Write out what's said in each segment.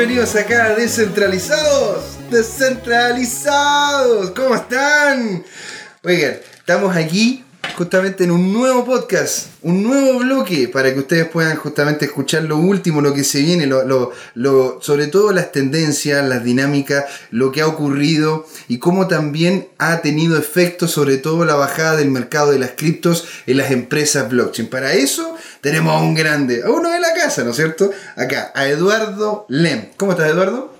bienvenidos acá a Descentralizados. Descentralizados. ¿Cómo están? Oigan, estamos aquí justamente en un nuevo podcast, un nuevo bloque para que ustedes puedan justamente escuchar lo último, lo que se viene, lo, lo- sobre todo las tendencias, las dinámicas, lo que ha ocurrido y cómo también ha tenido efecto sobre todo la bajada del mercado de las criptos en las empresas blockchain. Para eso tenemos a un grande, a uno de la casa, ¿no es cierto? Acá, a Eduardo Lem. ¿Cómo estás, Eduardo?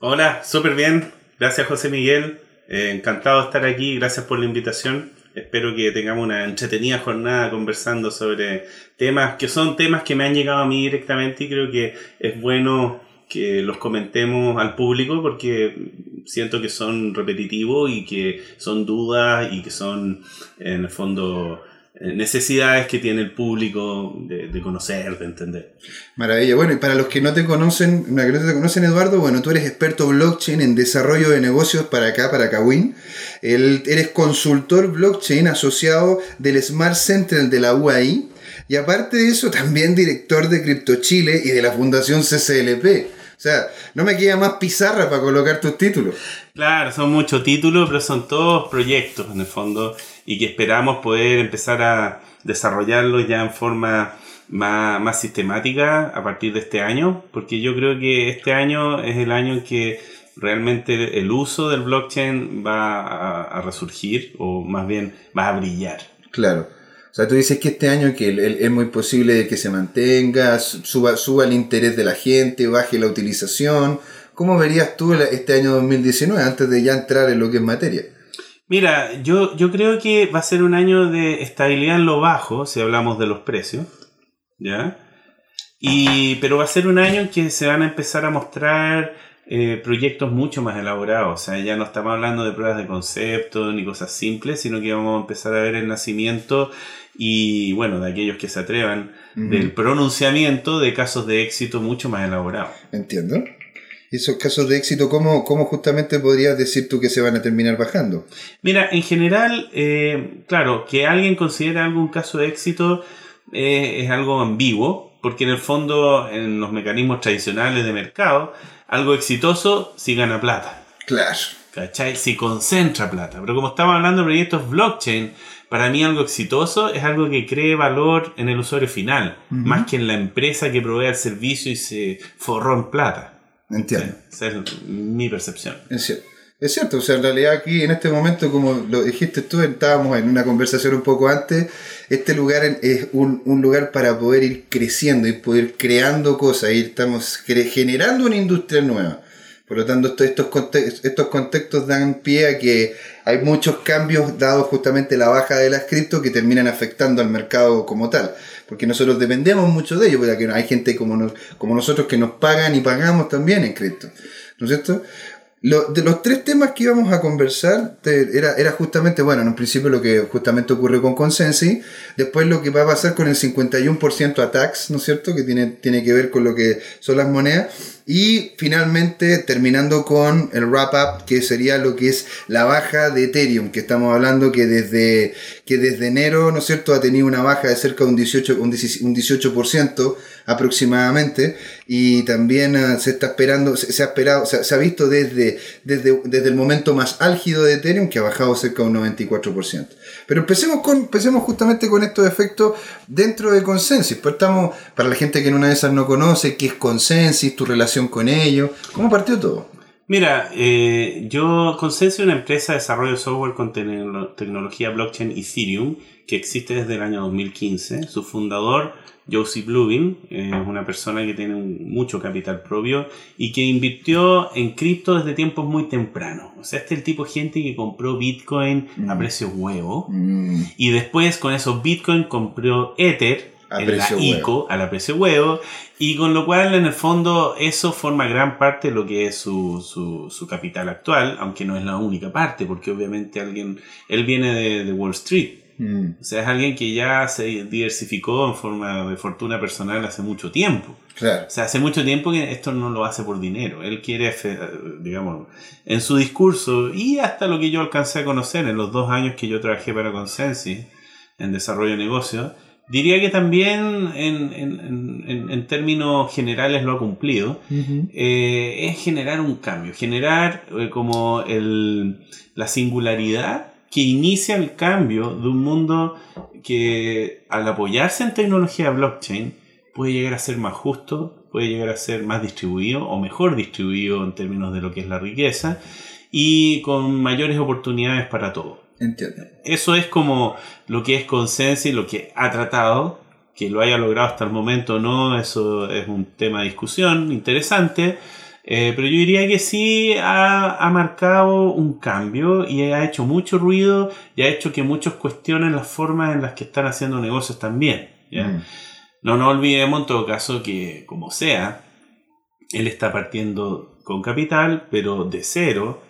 Hola, súper bien. Gracias José Miguel. Eh, encantado de estar aquí. Gracias por la invitación. Espero que tengamos una entretenida jornada conversando sobre temas que son temas que me han llegado a mí directamente y creo que es bueno que los comentemos al público porque siento que son repetitivos y que son dudas y que son en el fondo necesidades que tiene el público de, conocer, de entender. Maravilla. Bueno, y para los que no te conocen, los que no te conocen, Eduardo, bueno, tú eres experto blockchain en desarrollo de negocios para acá, para Kawin. Eres consultor blockchain asociado del Smart Center de la UAI. Y aparte de eso, también director de Crypto Chile y de la Fundación CCLP. O sea, no me queda más pizarra para colocar tus títulos. Claro, son muchos títulos, pero son todos proyectos en el fondo y que esperamos poder empezar a desarrollarlos ya en forma más, más sistemática a partir de este año, porque yo creo que este año es el año en que realmente el uso del blockchain va a, resurgir o más bien va a brillar. Claro. O sea, tú dices que este año que es muy posible que se mantenga, su- suba, suba el interés de la gente, baje la utilización. ¿Cómo verías tú este año 2019 antes de ya entrar en lo que es materia? Mira, yo, yo creo que va a ser un año de estabilidad en lo bajo, si hablamos de los precios, ¿ya? Y, pero va a ser un año en que se van a empezar a mostrar eh, proyectos mucho más elaborados, o sea, ya no estamos hablando de pruebas de concepto ni cosas simples, sino que vamos a empezar a ver el nacimiento y, bueno, de aquellos que se atrevan, del pronunciamiento de casos de éxito mucho más elaborados. Entiendo. ¿Y esos casos de éxito, cómo, cómo justamente podrías decir tú que se van a terminar bajando? Mira, en general, eh, claro, que alguien considere algún caso de éxito eh, es algo ambiguo, porque en el fondo, en los mecanismos tradicionales de mercado, algo exitoso sí gana plata, Claro. ¿cachai? Si concentra plata. Pero como estamos hablando de proyectos blockchain, para mí algo exitoso es algo que cree valor en el usuario final, más que en la empresa que provee el servicio y se forró en plata. Entiendo. Esa es mi percepción. Es cierto. Es cierto, o sea, en realidad aquí en este momento, como lo dijiste tú, estábamos en una conversación un poco antes, este lugar es un, un lugar para poder ir creciendo y poder creando cosas, y estamos generando una industria nueva. Por lo tanto, esto- estos, conte- estos contextos dan pie a que hay muchos cambios dados justamente la baja de las cripto que terminan afectando al mercado como tal. Porque nosotros dependemos mucho de ello, porque hay gente como, como nosotros que nos pagan y pagamos también en cripto. ¿No es cierto? Lo- de los tres temas que íbamos a conversar, te- era, era justamente, bueno, en un principio lo que justamente ocurrió con Consensi, después lo que va a pasar con el 51% attacks, ¿no es cierto? Que tiene, tiene que ver con lo que son las monedas. Y finalmente terminando con el wrap-up, que sería lo que es la baja de Ethereum, que estamos hablando que desde, que desde enero, ¿no es cierto?, ha tenido una baja de cerca de un 18%, un 18, un 18% aproximadamente, y también ah, se está esperando, se, ha esperado, se, ha visto desde, desde, desde el momento más álgido de Ethereum que ha bajado cerca de un 94%. Pero empecemos con, empecemos justamente con estos efectos dentro de Consensus. Pues estamos, para la gente que en una de esas no conoce, ¿qué es Consensus? ¿Tu relación con ellos? ¿Cómo partió todo? Mira, eh, yo Consensus es una empresa de desarrollo de software con tecno- tecnología blockchain Ethereum que existe desde el año 2015. Su fundador, Josie eh, es una persona que tiene un- mucho capital propio y que invirtió en cripto desde tiempos muy tempranos. O sea, este es el tipo de gente que compró Bitcoin a Mm. precio huevo Mm, y después con esos Bitcoin compró Ether A en la huevo. ICO a la precio huevo y con lo cual en el fondo eso forma gran parte de lo que es su, su, su capital actual, aunque no es la única parte, porque obviamente alguien, él viene de, de Wall Street, mm, o sea, es alguien que ya se diversificó en forma de fortuna personal hace mucho tiempo. claro. O sea, hace mucho tiempo que esto no lo hace por dinero. Él quiere, digamos, en su discurso y hasta lo que yo alcancé a conocer en los dos años que yo trabajé para Consensi en desarrollo de negocios, Diría que también en, términos generales lo ha cumplido. Eh, es generar un cambio, generar eh, como el, la singularidad que inicia el cambio de un mundo que al apoyarse en tecnología blockchain puede llegar a ser más justo, puede llegar a ser más distribuido o mejor distribuido en términos de lo que es la riqueza y con mayores oportunidades para todos. Entiendo. Eso es como lo que es Consensi, lo que ha tratado, que lo haya logrado hasta el momento o no, eso es un tema de discusión interesante. Eh, pero yo diría que sí ha, marcado un cambio y ha hecho mucho ruido y ha hecho que muchos cuestionen las formas en las que están haciendo negocios también. Mm. No nos olvidemos en todo caso que, como sea, él está partiendo con capital, pero de cero,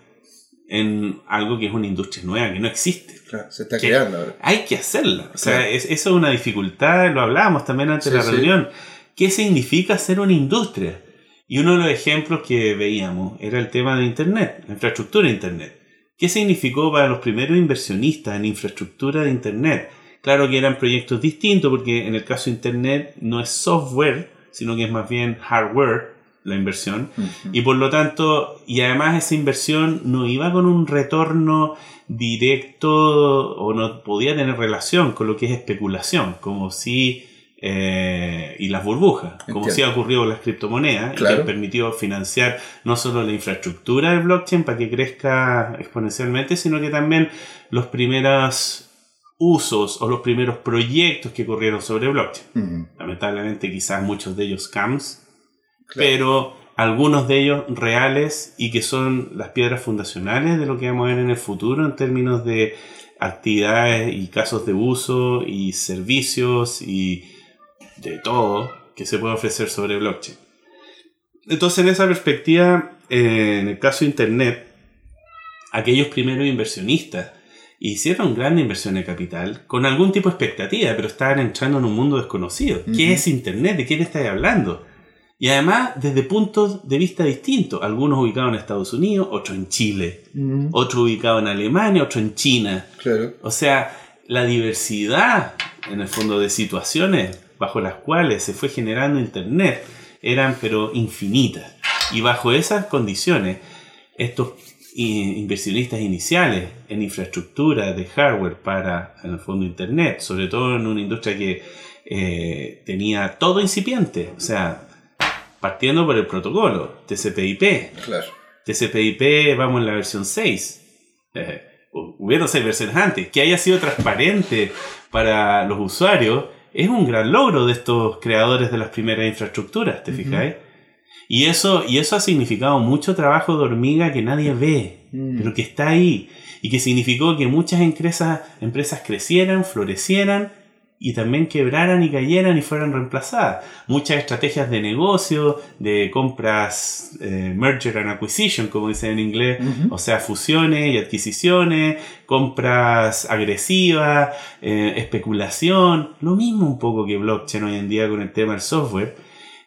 en algo que es una industria nueva, que no existe. se está creando ahora. Hay que hacerla. O sea, eso es una dificultad, lo hablábamos también antes de la reunión. ¿Qué significa ser una industria? Y uno de los ejemplos que veíamos era el tema de Internet, la infraestructura de Internet. ¿Qué significó para los primeros inversionistas en infraestructura de Internet? Claro que eran proyectos distintos porque en el caso de Internet no es software, sino que es más bien hardware la inversión. Y por lo tanto, y además esa inversión no iba con un retorno directo o no podía tener relación con lo que es especulación, como si... Eh, y las burbujas, como si ha ocurrido con las criptomonedas, y que han permitido financiar no solo la infraestructura del blockchain para que crezca exponencialmente, sino que también los primeros usos o los primeros proyectos que corrieron sobre blockchain. Lamentablemente quizás muchos de ellos scams, pero algunos de ellos reales y que son las piedras fundacionales de lo que vamos a ver en el futuro en términos de actividades y casos de uso y servicios y de todo que se puede ofrecer sobre blockchain. Entonces, en esa perspectiva, eh, en el caso de Internet, aquellos primeros inversionistas hicieron gran inversión de capital con algún tipo de expectativa, pero estaban entrando en un mundo desconocido. ¿Qué es Internet? ¿De quién estáis hablando? Y además desde puntos de vista distintos, algunos ubicados en Estados Unidos, otros en Chile, otros ubicados en Alemania, otros en China. Claro. O sea, la diversidad en el fondo de situaciones bajo las cuales se fue generando Internet eran pero infinitas. Y bajo esas condiciones, estos inversionistas iniciales en infraestructura de hardware para, en el fondo, Internet, sobre todo en una industria que eh, tenía todo incipiente, o sea, partiendo por el protocolo, TCP/IP. Claro. TCP/IP, vamos en la versión 6. Eh, hubieron seis versiones antes. Que haya sido transparente para los usuarios es un gran logro de estos creadores de las primeras infraestructuras, ¿te fijáis? Y eso, y eso ha significado mucho trabajo de hormiga que nadie ve, mm. pero que está ahí. Y que significó que muchas empresas, empresas crecieran, florecieran y también quebraran y cayeran y fueran reemplazadas. Muchas estrategias de negocio, de compras, eh, merger and acquisition, como dicen en inglés, o sea, fusiones y adquisiciones, compras agresivas, eh, especulación, lo mismo un poco que blockchain hoy en día con el tema del software.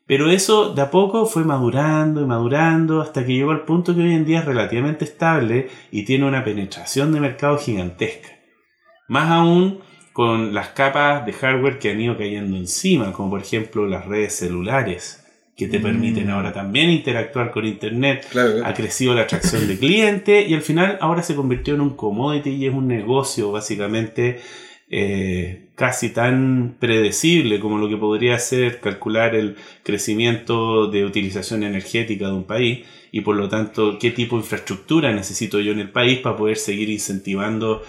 Pero eso de a poco fue madurando y madurando hasta que llegó al punto que hoy en día es relativamente estable y tiene una penetración de mercado gigantesca. Más aún con las capas de hardware que han ido cayendo encima, como por ejemplo las redes celulares que te permiten mm. ahora también interactuar con Internet. Ha crecido la atracción de clientes y al final ahora se convirtió en un commodity y es un negocio básicamente eh, casi tan predecible como lo que podría ser calcular el crecimiento de utilización energética de un país y por lo tanto qué tipo de infraestructura necesito yo en el país para poder seguir incentivando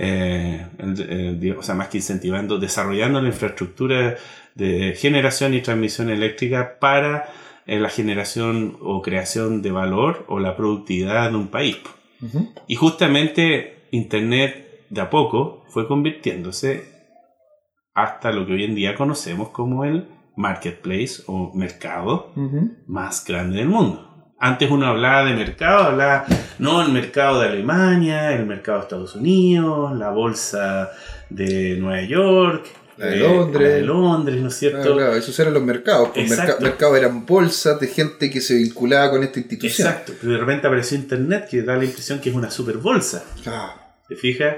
eh, eh, o sea, más que incentivando, desarrollando la infraestructura de generación y transmisión eléctrica para eh, la generación o creación de valor o la productividad de un país. Y justamente Internet de a poco fue convirtiéndose hasta lo que hoy en día conocemos como el marketplace o mercado más grande del mundo. Antes uno hablaba de mercado, hablaba, no, el mercado de Alemania, el mercado de Estados Unidos, la bolsa de Nueva York, la de Londres. de Londres, ¿no es cierto? Ah, claro, esos eran los mercados. Los pues, mercados eran bolsas de gente que se vinculaba con esta institución. Exacto, pero de repente apareció Internet que da la impresión que es una super bolsa. ¿Te fijas?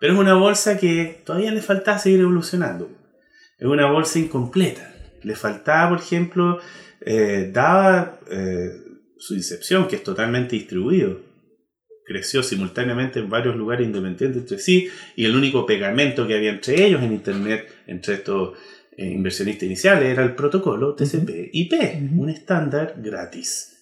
Pero es una bolsa que todavía le falta seguir evolucionando. Es es una bolsa incompleta. Le faltaba, por ejemplo, eh, daba eh, su incepción, que es totalmente distribuido. Creció simultáneamente en varios lugares independientes entre sí y el único pegamento que había entre ellos en Internet, entre estos eh, inversionistas iniciales, era el protocolo TCP/IP, un estándar gratis.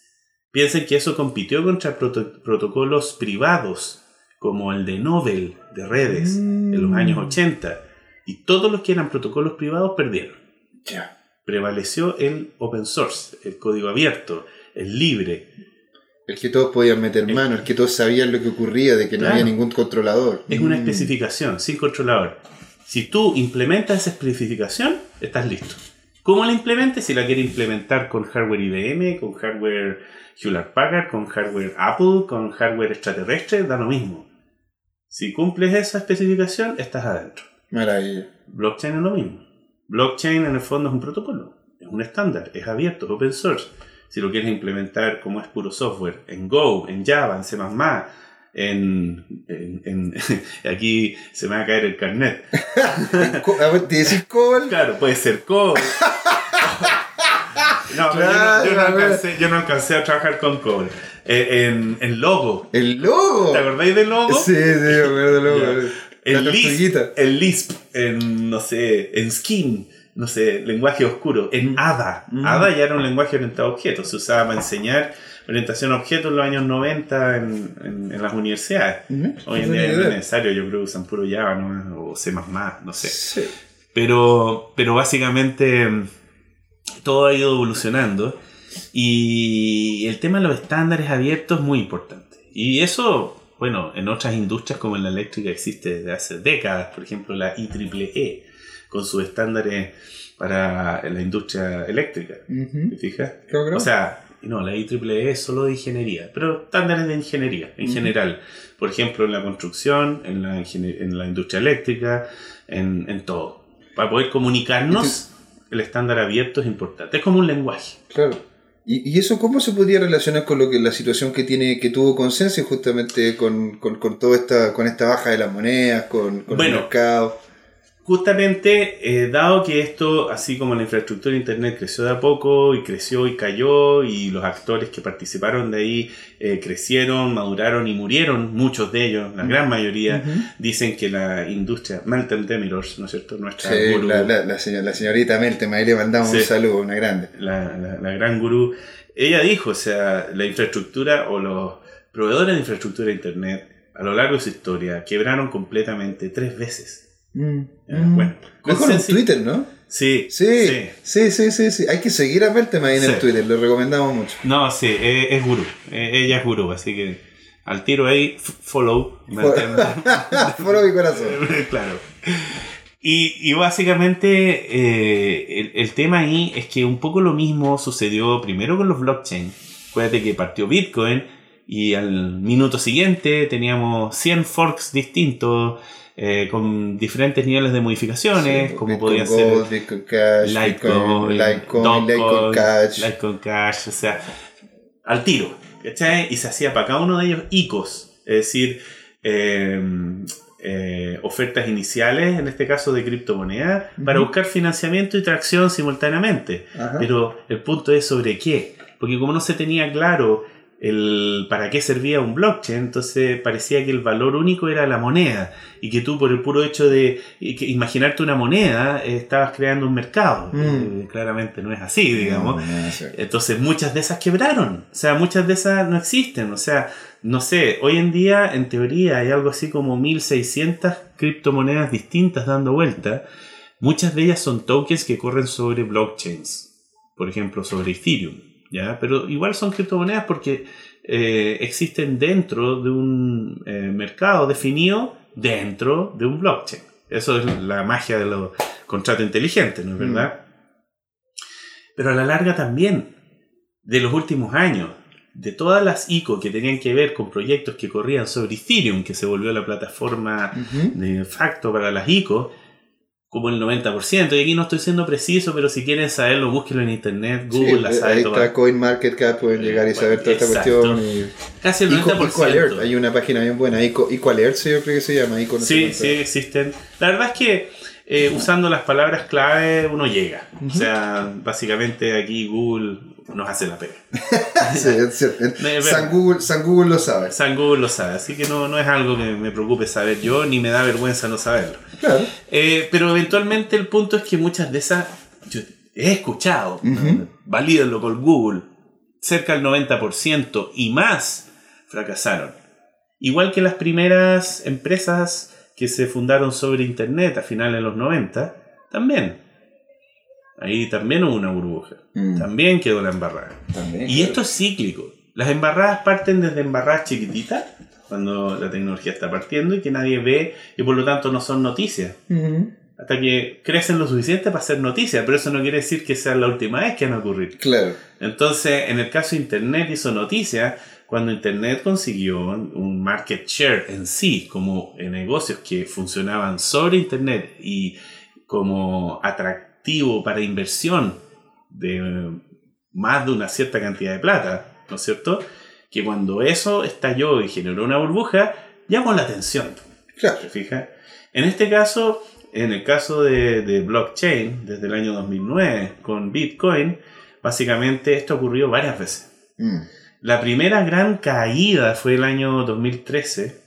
Piensen que eso compitió contra protocolos privados, como el de Nobel de redes en los años 80, mm. y todos los que eran protocolos privados perdieron. Ya prevaleció el open source, el código abierto, el libre. El que todos podían meter mano, el que todos sabían lo que ocurría, de que no había ningún controlador. Es una mm. especificación, sin controlador. Si tú implementas esa especificación, estás listo. ¿Cómo la implementes? Si la quieres implementar con hardware IBM, con hardware Hewlett Packard, con hardware Apple, con hardware extraterrestre, da lo mismo. Si cumples esa especificación, estás adentro. Maravilla. Blockchain es lo mismo. Blockchain en el fondo es un protocolo, es un estándar, es abierto, es open source. Si lo quieres implementar como es puro software, en Go, en Java, en C++, en, en, aquí se me va a caer el carnet. ¿Te decís COBOL? Claro, puede ser COBOL. No, yo, no, alcancé, yo, no, alcancé, a trabajar con COBOL. Eh, en, en Logo. ¿El Logo? ¿Te acordáis del Logo? Sí, sí, me acuerdo del Logo. El Lisp, el Lisp, en, no sé, en Skin, no sé, lenguaje oscuro, en ADA. Mm. ADA ya era un lenguaje orientado a objetos, se usaba para enseñar orientación a objetos en los años 90 en, en, las universidades. Hoy en día es necesario, yo creo que usan puro Java ¿no? o C++, no sé. Pero, pero básicamente todo ha ido evolucionando y el tema de los estándares abiertos es muy importante. Y eso bueno, en otras industrias como en la eléctrica existe desde hace décadas, por ejemplo la IEEE, con sus estándares para la industria eléctrica. ¿Te fijas? O sea, no, la IEEE es solo de ingeniería, pero estándares de ingeniería en general. Por ejemplo, en la construcción, en la, en la industria eléctrica, en, en todo. Para poder comunicarnos, el estándar abierto es importante. Es como un lenguaje. Claro. ¿Y, eso cómo se podría relacionar con lo que la situación que tiene que tuvo Consenso justamente con, con, con toda esta con esta baja de las monedas, con, con el mercado? Justamente, eh, dado que esto, así como la infraestructura de Internet creció de a poco y creció y cayó y los actores que participaron de ahí eh, crecieron, maduraron y murieron, muchos de ellos, la gran mayoría, dicen que la industria, Meltem Demirors, ¿no es cierto? Nuestra sí, la, la, la, señorita Meltem, ahí le mandamos un saludo, una grande. La, la gran gurú. Ella dijo, o sea, la infraestructura o los proveedores de infraestructura de Internet a lo largo de su historia quebraron completamente tres veces. Mm, mm. Bueno, Mejor en Twitter, ¿no? Sí sí, sí, sí, sí, sí, Hay que seguir a Meltem ahí en el Twitter, lo recomendamos mucho. No, sí, es, gurú. ella es gurú, así que al tiro ahí, follow. follow mi corazón. claro. Y, y básicamente eh, el, el, tema ahí es que un poco lo mismo sucedió primero con los blockchain. Acuérdate que partió Bitcoin y al minuto siguiente teníamos 100 forks distintos eh, con diferentes niveles de modificaciones, como podía ser Bitcoin Cash, Litecoin, Litecoin, Cash. Litecoin Cash, o sea, al tiro, ¿cachai? Y se hacía para cada uno de ellos ICOs, es decir, em, eh, ofertas iniciales, en este caso de criptomonedas, para buscar financiamiento y tracción simultáneamente. Pero el punto es sobre qué, porque como no se tenía claro el para qué servía un blockchain, entonces parecía que el valor único era la moneda y que tú por el puro hecho de imaginarte una moneda eh, estabas creando un mercado. Mm. Eh, claramente no es así, digamos. Entonces muchas de esas quebraron, o sea, muchas de esas no existen, o sea, no sé, hoy en día en teoría hay algo así como 1600 criptomonedas distintas dando vuelta. Muchas de ellas son tokens que corren sobre blockchains, por ejemplo, sobre Ethereum. ¿Ya? Pero igual son criptomonedas porque eh, existen dentro de un eh, mercado definido dentro de un blockchain. Eso es la magia de los contratos inteligentes, ¿no es mm. verdad? Pero a la larga también, de los últimos años, de todas las ICO que tenían que ver con proyectos que corrían sobre Ethereum, que se volvió la plataforma de facto para las ICO, como el 90%. Y aquí no estoy siendo preciso, pero si quieren saberlo, búsquenlo en internet, Google, la sabe Ahí está CoinMarketCap, pueden llegar y saber toda esta cuestión. Y... Casi el 90%. hay una página bien buena, EcoAlert, yo creo que se llama. sí, sí, existen. La verdad es que eh, usando las palabras clave uno llega. O sea, básicamente aquí Google nos hace la pega. Sí, es cierto. Es verdad. San, Google, San Google lo sabe. San Google lo sabe, así que no, no es algo que me preocupe saber yo, ni me da vergüenza no saberlo. Claro. Eh, pero eventualmente el punto es que muchas de esas yo he escuchado, Ujú. valídenlo con Google, cerca del 90% y más fracasaron. Igual que las primeras empresas que se fundaron sobre Internet a finales de los 90, también. Ahí también hubo una burbuja. Mm. También quedó la embarrada. También, Y claro. esto es cíclico. Las embarradas parten desde embarradas chiquititas, cuando la tecnología está partiendo y que nadie ve y por lo tanto no son noticias. Hasta que crecen lo suficiente para ser noticias, pero eso no quiere decir que sea la última vez que van a ocurrir. Claro. Entonces, en el caso de Internet hizo noticia cuando Internet consiguió un market share en sí, como en negocios que funcionaban sobre Internet y como atractivo para inversión de más de una cierta cantidad de plata, ¿no es cierto? Que cuando eso estalló y generó una burbuja, llamó la atención. Claro. ¿Te fijas? En este caso, en el caso de, de blockchain, desde el año 2009 con Bitcoin, básicamente esto ocurrió varias veces. Mm. La primera gran caída fue el año 2013.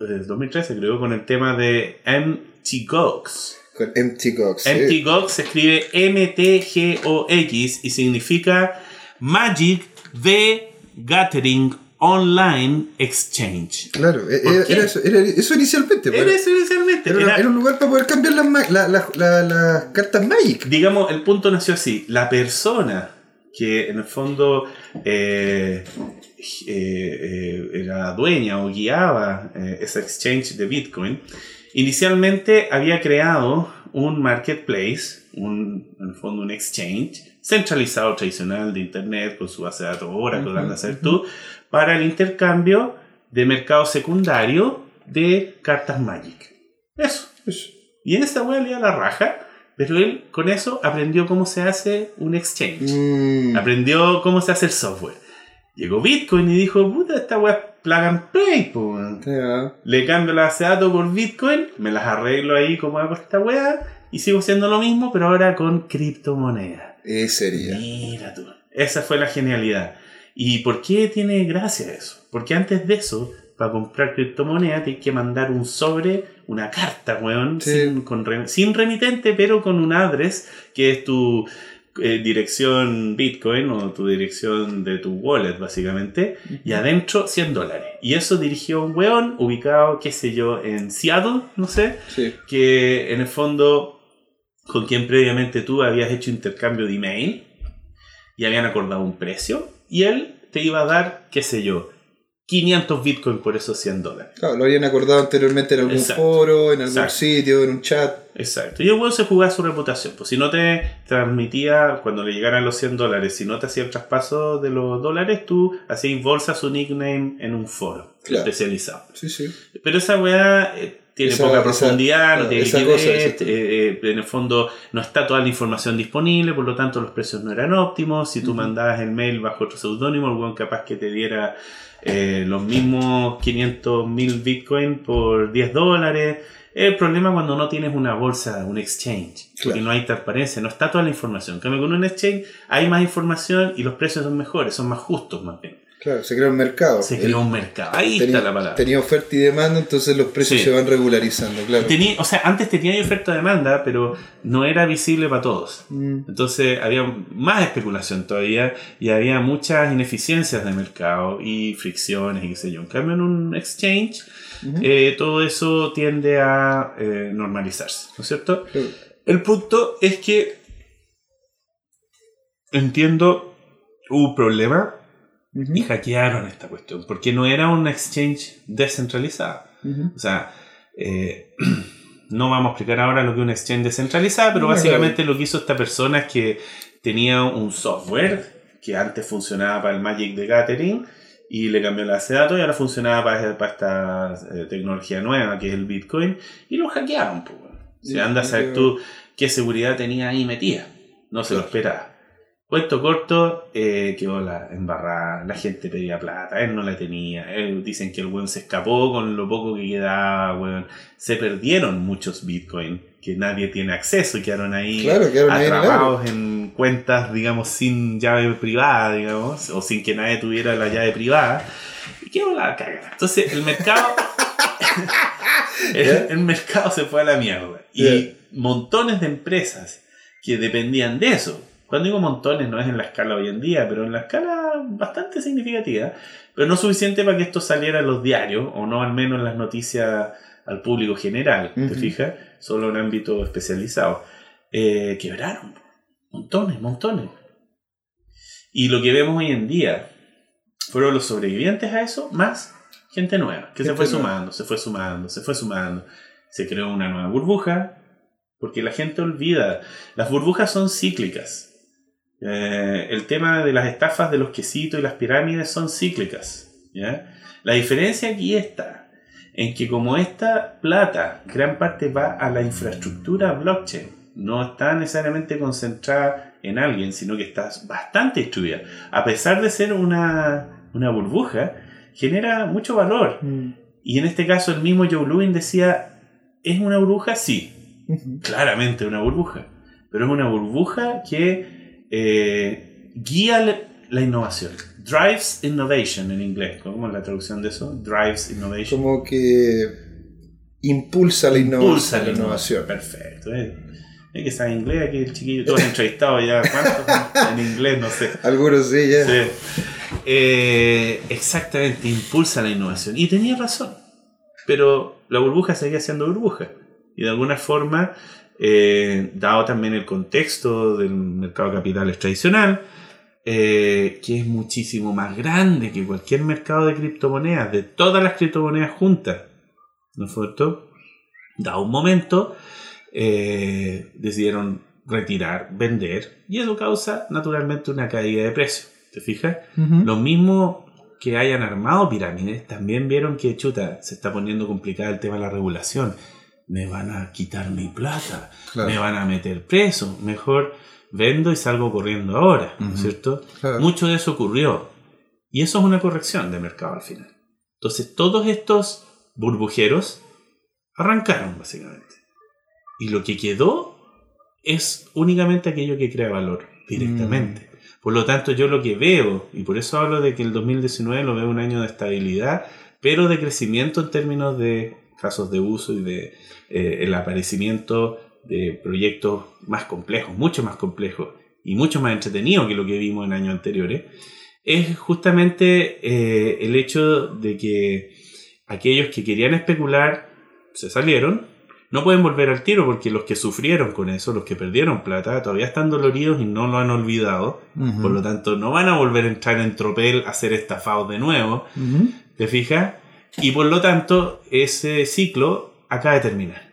eh, 2013 creo, con el tema de MTGOX. Con Empty Gox. sí. MTGOX se escribe M-T-G-O-X y significa Magic the Gathering Online Exchange. Claro, eh, ¿Por era, qué? era eso, era eso inicialmente. pues. Era eso inicialmente. Era, era- era un lugar para poder cambiar las, ma- la- la- la- las cartas Magic. digamos, el punto nació así. La persona que en el fondo eh, eh, eh, era dueña o guiaba eh, ese exchange de Bitcoin, inicialmente había creado un marketplace, un, en el fondo un exchange centralizado tradicional de Internet con su base de datos Oracle, a ser ujú. tú, para el intercambio de mercado secundario de cartas Magic. Eso. Eso. Y en esta wea le la raja, pero él con eso aprendió cómo se hace un exchange. Mm. Aprendió cómo se hace el software. Llegó Bitcoin y dijo, puta, esta wea es plug and play, po, weón". Ya. Le cambio la base de datos por Bitcoin, me las arreglo ahí como hago esta wea, y sigo haciendo lo mismo, pero ahora con criptomonedas. Ese sería. Mira tú. Esa fue la genialidad. ¿Y por qué tiene gracia eso? Porque antes de eso, para comprar criptomonedas, tienes que mandar un sobre, una carta, weón, Sí. sin, con re- sin remitente, pero con un address, que es tu eh, dirección Bitcoin o tu dirección de tu wallet, básicamente, y adentro 100 dólares. Y eso dirigió a un weón ubicado, qué sé yo, en Seattle, no sé, Sí. que en el fondo con quien previamente tú habías hecho intercambio de email y habían acordado un precio y él te iba a dar, qué sé yo, 500 bitcoins por esos 100 dólares. Claro, lo habían acordado anteriormente en algún Exacto. foro, en algún Exacto. sitio, en un chat. Exacto. Y el weón se jugaba su reputación. Pues si no te transmitía, cuando le llegaran los 100 dólares, si no te hacía el traspaso de los dólares, tú hacías bolsa su nickname en un foro Claro. especializado. Sí, sí. Pero esa weá eh, tiene Esa- poca esa- profundidad, no tiene esa liquidez, cosa, exacto. eh, eh, en el fondo no está toda la información disponible, por lo tanto los precios no eran óptimos. Si tú mandabas el mail bajo otro seudónimo, el weón capaz que te diera eh, los mismos 500 mil bitcoin por 10 dólares. El problema cuando no tienes una bolsa, un exchange, porque no hay transparencia, no está toda la información. En cambio, con un exchange hay más información y los precios son mejores, son más justos más bien. Claro, se crea un mercado. Se creó un mercado. Ahí tenía, está la palabra. tenía oferta y demanda, entonces los precios Sí. se van regularizando, claro. Tenía, o sea, antes tenía oferta demanda, pero no era visible para todos. Mm, Entonces había más especulación todavía y había muchas ineficiencias de mercado y fricciones y qué sé yo. En cambio, en un exchange, eh, todo eso tiende a eh, normalizarse, ¿no es cierto? El punto es que entiendo hubo un problema Y hackearon esta cuestión, porque no era un exchange descentralizado. O sea, eh, no vamos a explicar ahora lo que es un exchange descentralizado, pero básicamente lo que hizo esta persona es que tenía un software que antes funcionaba para el Magic de Gathering y le cambió la base de datos y ahora funcionaba para, para esta eh, tecnología nueva que es el Bitcoin y lo hackearon. Pues, bueno. Sí, anda a saber tú qué seguridad tenía ahí metida. No se lo esperaba. Cuento corto, eh, quedó la embarrada, la gente pedía plata, él no la tenía, él, dicen que el weón se escapó con lo poco que quedaba, weón. Se perdieron muchos bitcoins que nadie tiene acceso, quedaron ahí Claro, quedaron ahí en el atrapados en cuentas, digamos, sin llave privada, digamos, o sin que nadie tuviera la llave privada. Y quedó la caga. Entonces el mercado... el, el mercado se fue a la mierda. Y Ya. montones de empresas que dependían de eso. Cuando digo montones no es en la escala hoy en día, pero en la escala bastante significativa, pero no suficiente para que esto saliera en los diarios, o no al menos en las noticias al público general, ¿te fijas? Solo en ámbito especializado. Eh, quebraron. Montones, montones. Y lo que vemos hoy en día fueron los sobrevivientes a eso, más gente nueva, que se fue nueva. sumando, se fue sumando, se fue sumando. Se creó una nueva burbuja, porque la gente olvida. Las burbujas son cíclicas. Eh, el tema de las estafas de los quesitos y las pirámides son cíclicas. ¿ya? La diferencia aquí está en que como esta plata gran parte va a la infraestructura blockchain, no está necesariamente concentrada en alguien, sino que está bastante distribuida. A pesar de ser una, una burbuja, genera mucho valor. Y en este caso el mismo Joe Lubin decía, ¿es una burbuja? Sí, claramente una burbuja, pero es una burbuja que eh, guía la- innovación. Drives innovation en inglés. ¿Cómo es la traducción de eso? Drives innovation. Como que impulsa la innovación. Impulsa la innovación. Perfecto. Eh. Es que sabe inglés aquí el chiquillo. Todos entrevistados ya. ¿Cuántos en inglés? No sé. Algunos sí, ya. Sí. Eh, exactamente, impulsa la innovación. Y tenía razón. Pero la burbuja seguía siendo burbuja. Y de alguna forma, eh, dado también el contexto del mercado de capitales tradicional, eh, que es muchísimo más grande que cualquier mercado de criptomonedas, de todas las criptomonedas juntas, ¿no es cierto? Dado un momento, eh, decidieron retirar, vender, y eso causa naturalmente una caída de precio. ¿Te fijas? Ujú. Lo mismo que hayan armado pirámides, también vieron que, chuta, se está poniendo complicado el tema de la regulación. Me van a quitar mi plata, Claro. me van a meter preso. Mejor vendo y salgo corriendo ahora, ¿no es cierto? Claro. Mucho de eso ocurrió. Y eso es una corrección de mercado al final. Entonces, todos estos burbujeros arrancaron, básicamente. Y lo que quedó es únicamente aquello que crea valor directamente. Por lo tanto, yo lo que veo, y por eso hablo de que el 2019 lo veo un año de estabilidad, pero de crecimiento en términos de casos de uso y de eh, el aparecimiento de proyectos más complejos, mucho más complejos y mucho más entretenidos que lo que vimos en años anteriores, es justamente eh, el hecho de que aquellos que querían especular se salieron, no pueden volver al tiro porque los que sufrieron con eso, los que perdieron plata, todavía están doloridos y no lo han olvidado. Por lo tanto, no van a volver a entrar en tropel a ser estafados de nuevo. ¿Te fijas? Y por lo tanto, ese ciclo acaba de terminar.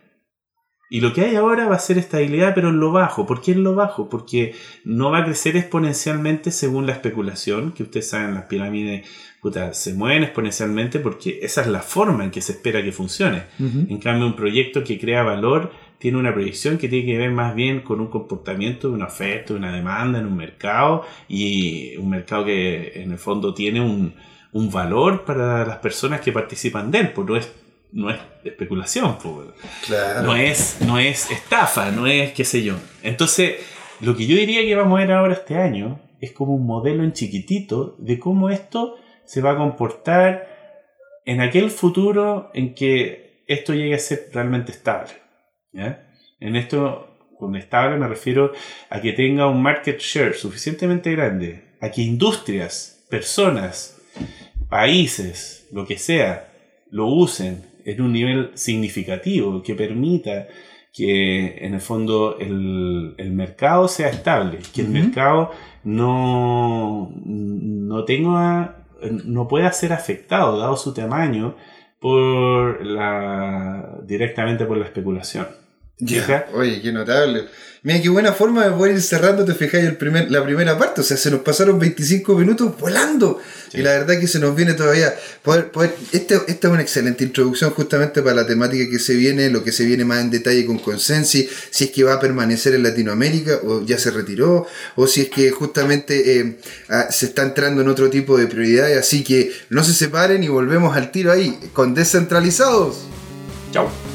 Y lo que hay ahora va a ser estabilidad, pero en lo bajo. ¿Por qué en lo bajo? Porque no va a crecer exponencialmente según la especulación, que ustedes saben, las pirámides puta, se mueven exponencialmente porque esa es la forma en que se espera que funcione. En cambio, un proyecto que crea valor tiene una proyección que tiene que ver más bien con un comportamiento de una oferta, de una demanda en un mercado y un mercado que en el fondo tiene un, un valor para las personas que participan de él, pues no es, no es especulación, pues. Claro. no, es, no es estafa, no es qué sé yo. Entonces, lo que yo diría que vamos a ver ahora este año es como un modelo en chiquitito de cómo esto se va a comportar en aquel futuro en que esto llegue a ser realmente estable. ¿ya? En esto, con estable me refiero a que tenga un market share suficientemente grande, a que industrias, personas, países, lo que sea, lo usen en un nivel significativo que permita que en el fondo el, el mercado sea estable, que el mercado no, no tenga no pueda ser afectado dado su tamaño por la directamente por la especulación. Ya, oye, qué notable. Mira, qué buena forma de poder ir cerrando, te fijáis, el primer, la primera parte. O sea, se nos pasaron 25 minutos volando. Y la verdad que se nos viene todavía. Poder, poder, esta, esta es una excelente introducción justamente para la temática que se viene, lo que se viene más en detalle con Consensi, si es que va a permanecer en Latinoamérica o ya se retiró, o si es que justamente eh, ah, se está entrando en otro tipo de prioridades. Así que no se separen y volvemos al tiro ahí, con descentralizados. Chao.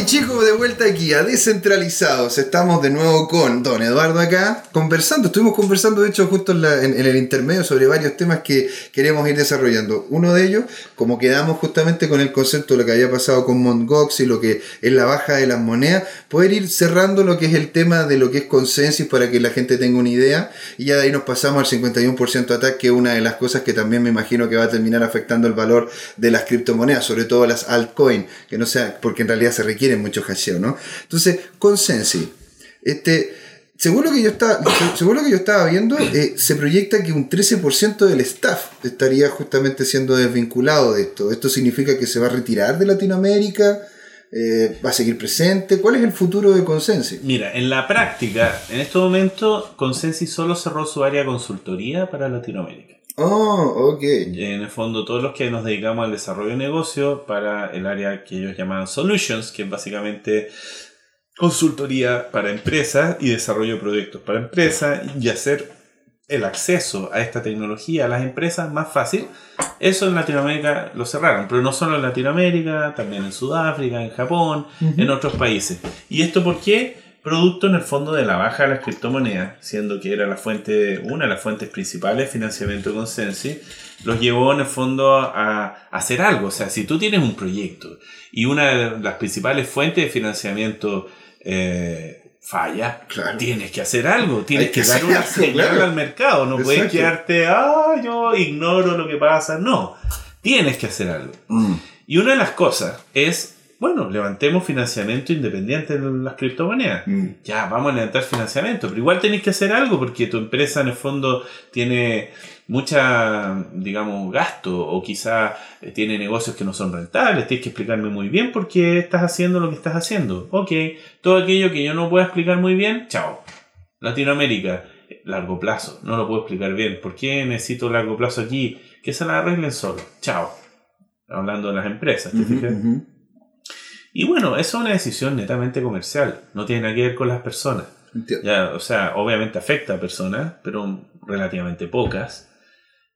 Chicos, de vuelta aquí a Descentralizados. Estamos de nuevo con Don Eduardo acá, conversando. Estuvimos conversando, de hecho, justo en, el intermedio sobre varios temas que queremos ir desarrollando. Uno de ellos, como quedamos justamente con el concepto de lo que había pasado con Gox y lo que es la baja de las monedas, poder ir cerrando lo que es el tema de lo que es consensus para que la gente tenga una idea. Y ya de ahí nos pasamos al 51% ataque, que es una de las cosas que también me imagino que va a terminar afectando el valor de las criptomonedas, sobre todo las altcoins, que no sea, porque en realidad se requiere quieren mucho hasheo, ¿no? Entonces, Consensi, este, según lo que yo estaba, según lo que yo estaba viendo, eh, se proyecta que un 13% del staff estaría justamente siendo desvinculado de esto. ¿Esto significa que se va a retirar de Latinoamérica? Eh, ¿Va a seguir presente? ¿Cuál es el futuro de Consensi? Mira, en la práctica, en este momento, Consensi solo cerró su área de consultoría para Latinoamérica. Oh, ok. En el fondo, todos los que nos dedicamos al desarrollo de negocio para el área que ellos llaman Solutions, que es básicamente consultoría para empresas y desarrollo de proyectos para empresas y hacer el acceso a esta tecnología a las empresas más fácil. Eso en Latinoamérica lo cerraron, pero no solo en Latinoamérica, también en Sudáfrica, en Japón, en otros países. ¿Y esto por qué? Producto en el fondo de la baja de las criptomonedas, siendo que era la fuente, una de las fuentes principales de financiamiento con Sensi, los llevó en el fondo a, hacer algo. O sea, si tú tienes un proyecto y una de las principales fuentes de financiamiento eh, falla, tienes que hacer algo, tienes que, dar una señal al mercado, no puedes quedarte, ah, yo ignoro lo que pasa, no, tienes que hacer algo. Mm. Y una de las cosas es bueno, levantemos financiamiento independiente en las criptomonedas. Mm. Ya, vamos a levantar financiamiento, pero igual tenéis que hacer algo porque tu empresa en el fondo tiene mucha, digamos, gasto o quizá eh, tiene negocios que no son rentables. Tienes que explicarme muy bien por qué estás haciendo lo que estás haciendo. Ok, todo aquello que yo no puedo explicar muy bien, chao. Latinoamérica, largo plazo, no lo puedo explicar bien. ¿Por qué necesito largo plazo aquí? Que se la arreglen solo. Chao. Hablando de las empresas, ¿te fijas? Y bueno, eso es una decisión netamente comercial, no tiene nada que ver con las personas. Ya, o sea, obviamente afecta a personas, pero relativamente pocas.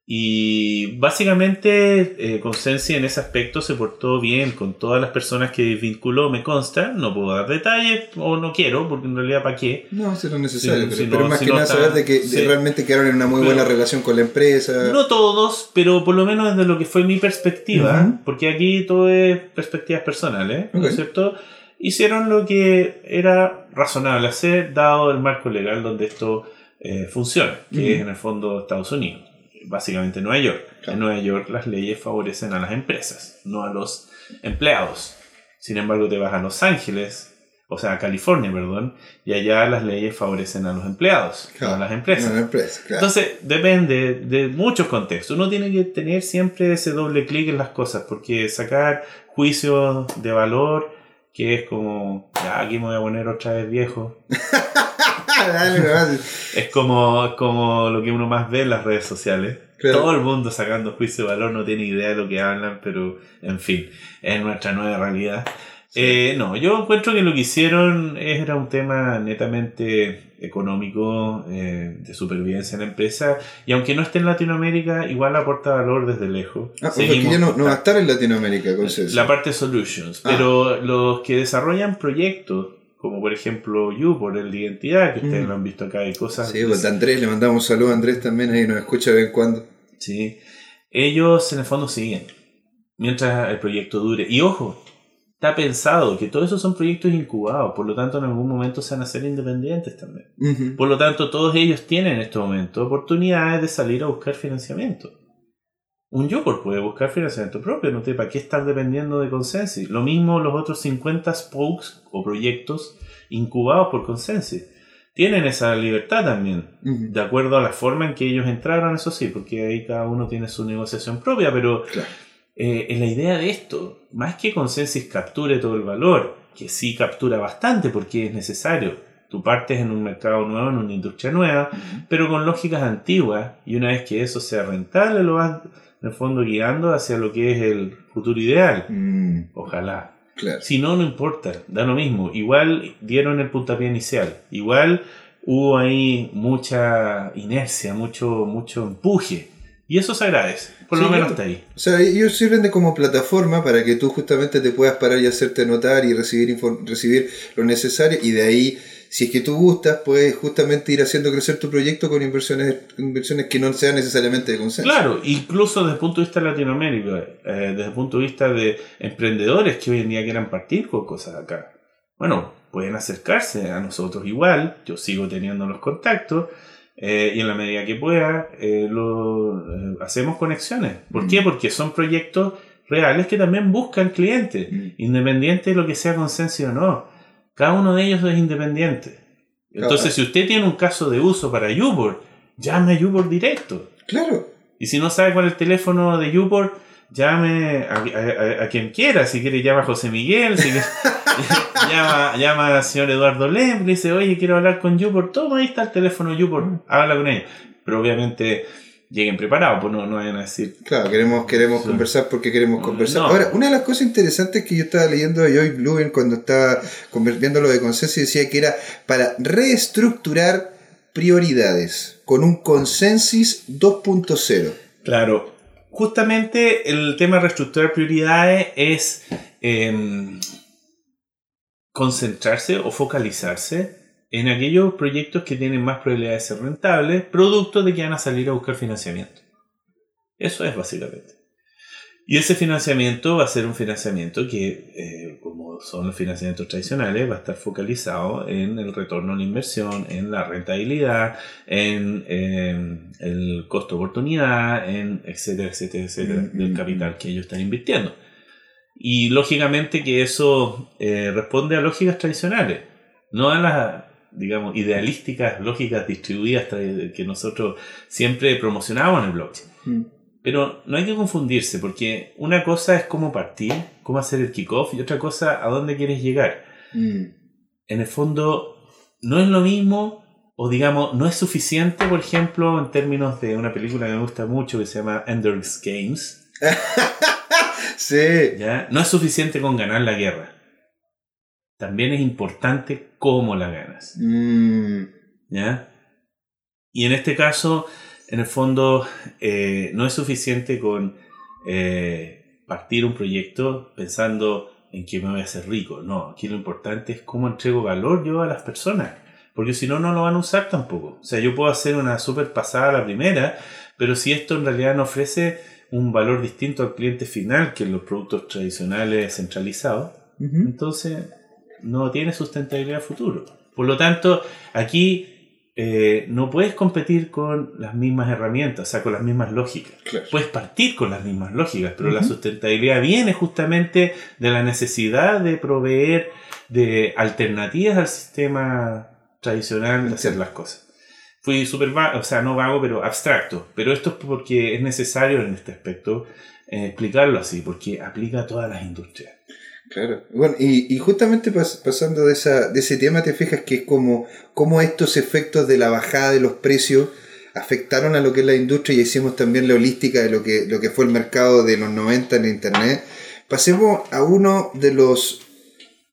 Y básicamente eh, Consensi en ese aspecto se portó bien con todas las personas que vinculó, me consta. No puedo dar detalles o no quiero, porque en realidad ¿para qué? No, si no es necesario. pero, más que nada saber de que realmente quedaron en una muy buena relación con la empresa. No todos, pero por lo menos desde lo que fue mi perspectiva, porque aquí todo es perspectivas personales, ¿no es cierto? Hicieron lo que era razonable hacer, dado el marco legal donde esto eh, funciona, que es en el fondo Estados Unidos básicamente Nueva York. En Nueva York las leyes favorecen a las empresas, no a los empleados. Sin embargo, te vas a Los Ángeles, o sea, a California, perdón, y allá las leyes favorecen a los empleados, no a las empresas. Entonces, depende de muchos contextos. Uno tiene que tener siempre ese doble clic en las cosas, porque sacar juicios de valor, que es como, ya aquí me voy a poner otra vez viejo. es como, como lo que uno más ve en las redes sociales. Todo el mundo sacando juicio de valor no tiene idea de lo que hablan, pero en fin, es nuestra nueva realidad. Eh, no, yo encuentro que lo que hicieron era un tema netamente económico, eh, de supervivencia en la empresa, y aunque no esté en Latinoamérica, igual aporta valor desde lejos. Ah, ya no, va a estar en Latinoamérica con La parte solutions, ah. pero los que desarrollan proyectos como por ejemplo You por el de identidad, que ustedes Mm. lo han visto acá, hay cosas. Sí, pues Andrés le mandamos un saludo a Andrés también, ahí nos escucha de vez en cuando. Sí. Ellos en el fondo siguen mientras el proyecto dure. Y ojo, está pensado que todos esos son proyectos incubados, por lo tanto en algún momento se van a hacer independientes también. Por lo tanto, todos ellos tienen en este momento oportunidades de salir a buscar financiamiento. Un Yopor puede buscar financiamiento propio, no te para qué estar dependiendo de Consensi. Lo mismo los otros 50 spokes o proyectos incubados por Consensi. Tienen esa libertad también, de acuerdo a la forma en que ellos entraron, eso sí, porque ahí cada uno tiene su negociación propia, pero Claro. eh, en la idea de esto, más que Consensus capture todo el valor, que sí captura bastante porque es necesario, tú partes en un mercado nuevo, en una industria nueva, pero con lógicas antiguas, y una vez que eso sea rentable, lo vas en el fondo guiando hacia lo que es el futuro ideal. Mm, Ojalá. claro. Si no, no importa, da lo mismo. Igual dieron el puntapié inicial. Igual hubo ahí mucha inercia, mucho, mucho empuje. Y eso se agradece. Por lo Sí, menos claro. está ahí. O sea, ellos sirven de como plataforma para que tú justamente te puedas parar y hacerte notar y recibir, recibir lo necesario y de ahí, si es que tú gustas, puedes justamente ir haciendo crecer tu proyecto con inversiones, inversiones que no sean necesariamente de consenso. Claro, incluso desde el punto de vista Latinoamérica, eh, desde el punto de vista de emprendedores que hoy en día quieran partir con cosas acá. Bueno, pueden acercarse a nosotros igual, yo sigo teniendo los contactos eh, y en la medida que pueda eh, lo, hacemos conexiones. ¿Por Mm. qué? Porque son proyectos reales que también buscan clientes, Mm. independiente de lo que sea consenso o no. Cada uno de ellos es independiente. Entonces, Claro. si usted tiene un caso de uso para Ubor, llame a Ubor directo. Claro. Y si no sabe cuál es el teléfono de Uport, llame a, a- a- a quien quiera. Si quiere, llama a José Miguel. Si quiere, llama, llama al señor Eduardo Lem. Le dice, oye, quiero hablar con Uport. Toma, ahí está el teléfono de Uport. Habla con ellos. Pero obviamente lleguen preparados, pues no, no vayan a decir. Claro, queremos, queremos Sí. conversar porque queremos conversar. No. Ahora, una de las cosas interesantes que yo estaba leyendo de Joy Blumen cuando estaba viendo lo de consenso y decía que era para reestructurar prioridades con un consensus 2.0. Claro, justamente el tema de reestructurar prioridades es em, concentrarse o focalizarse en aquellos proyectos que tienen más probabilidad de ser rentables, producto de que van a salir a buscar financiamiento. Eso es básicamente. Y ese financiamiento va a ser un financiamiento que, eh, como son los financiamientos tradicionales, va a estar focalizado en el retorno a la inversión, en la rentabilidad, en el costo de oportunidad, en etcétera, etcétera, etcétera, Mm, del mm, capital que ellos están invirtiendo. Y lógicamente que eso eh, responde a lógicas tradicionales, no a las, digamos, idealísticas lógicas distribuidas que nosotros siempre promocionamos en el blockchain. Pero no hay que confundirse, porque una cosa es cómo partir, cómo hacer el kickoff, y otra cosa a dónde quieres llegar. Mm. En el fondo, no es lo mismo, o digamos, no es suficiente, por ejemplo, en términos de una película que me gusta mucho que se llama Ender's Games. Sí. ¿ya? No es suficiente con ganar la guerra. También es importante cómo la ganas. Mm. ¿ya? Y en este caso, en el fondo, eh, no es suficiente con eh, partir un proyecto pensando en que me voy a hacer rico. No, aquí lo importante es cómo entrego valor yo a las personas. Porque si no, no lo van a usar tampoco. O sea, yo puedo hacer una super pasada a la primera, pero si esto en realidad no ofrece un valor distinto al cliente final que los productos tradicionales centralizados, entonces no tiene sustentabilidad futuro. Por lo tanto, aquí eh, no puedes competir con las mismas herramientas, o sea, con las mismas lógicas. Claro. Puedes partir con las mismas lógicas, pero la Ujú. sustentabilidad viene justamente de la necesidad de proveer de alternativas al sistema tradicional de hacer las cosas. Fui súper vago, o sea, no vago, pero abstracto. Pero esto es porque es necesario en este aspecto eh, explicarlo así, porque aplica a todas las industrias. Claro. Bueno, y, y justamente pas- pasando de, esa, de ese tema, te fijas que es como, como estos efectos de la bajada de los precios afectaron a lo que es la industria y hicimos también la holística de lo que, lo que fue el mercado de los 90 en Internet. Pasemos a uno de los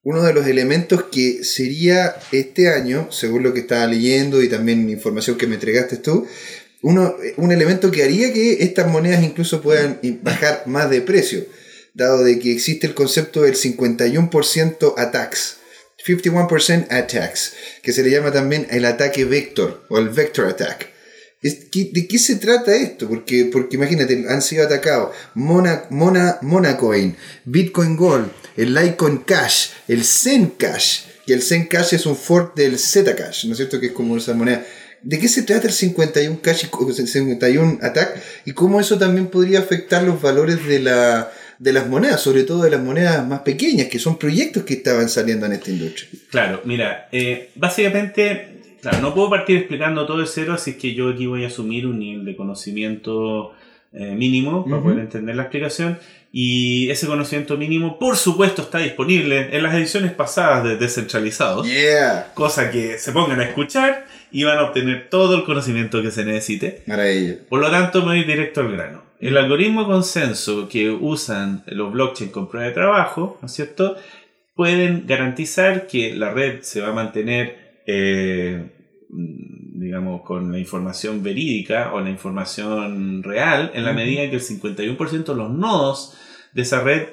uno de los elementos que sería este año, según lo que estaba leyendo y también información que me entregaste tú, uno, un elemento que haría que estas monedas incluso puedan bajar más de precio, dado de que existe el concepto del 51% attacks 51% attacks, que se le llama también el ataque vector o el vector attack. Es- ¿qué- ¿De qué se trata esto? Porque, porque imagínate, han sido atacados Mona, Mona, Monacoin, Bitcoin Gold, el Litecoin Cash, el Zen Cash, y el Zen Cash es un fork del Zcash, ¿no es cierto? Que es como esa moneda. ¿De qué se trata el 51 Cash y co- 51 Attack? Y cómo eso también podría afectar los valores de, la, de las monedas, sobre todo de las monedas más pequeñas, que son proyectos que estaban saliendo en esta industria. Claro, mira, eh, básicamente, claro, no puedo partir explicando todo de cero, así que yo aquí voy a asumir un nivel de conocimiento eh, mínimo para poder entender la explicación. Y ese conocimiento mínimo, por supuesto, está disponible en las ediciones pasadas de Descentralizados. Yeah. Cosa que se pongan a escuchar y van a obtener todo el conocimiento que se necesite. Maravilla. Por lo tanto, me voy directo al grano. El algoritmo de consenso que usan los blockchain con prueba de trabajo, ¿no es cierto? Pueden garantizar que la red se va a mantener, eh, mm, digamos, con la información verídica o la información real en la medida que el 51% de los nodos de esa red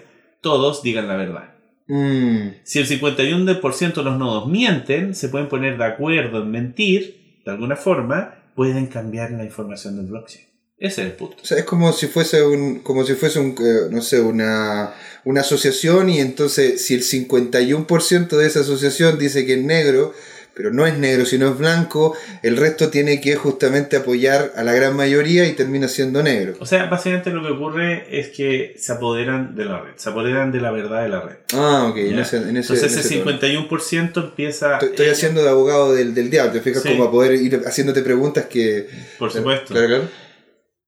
todos digan la verdad. Mm, Si el 51% de los nodos mienten, se pueden poner de acuerdo en mentir, de alguna forma, pueden cambiar la información del blockchain. Ese es el punto. O sea, es como si fuese un, como si fuese un, eh, no sé, una, una asociación y entonces si el 51% de esa asociación dice que es negro, pero no es negro, sino es blanco, el resto tiene que justamente apoyar a la gran mayoría y termina siendo negro. O sea, básicamente lo que ocurre es que se apoderan de la red, se apoderan de la verdad de la red. Ah, ok, en ese, en ese, Entonces en ese ese tono. 51% empieza... Estoy, estoy haciendo de abogado del, del diablo, te fijas Sí. como a poder ir haciéndote preguntas que... Por supuesto. Claro, claro.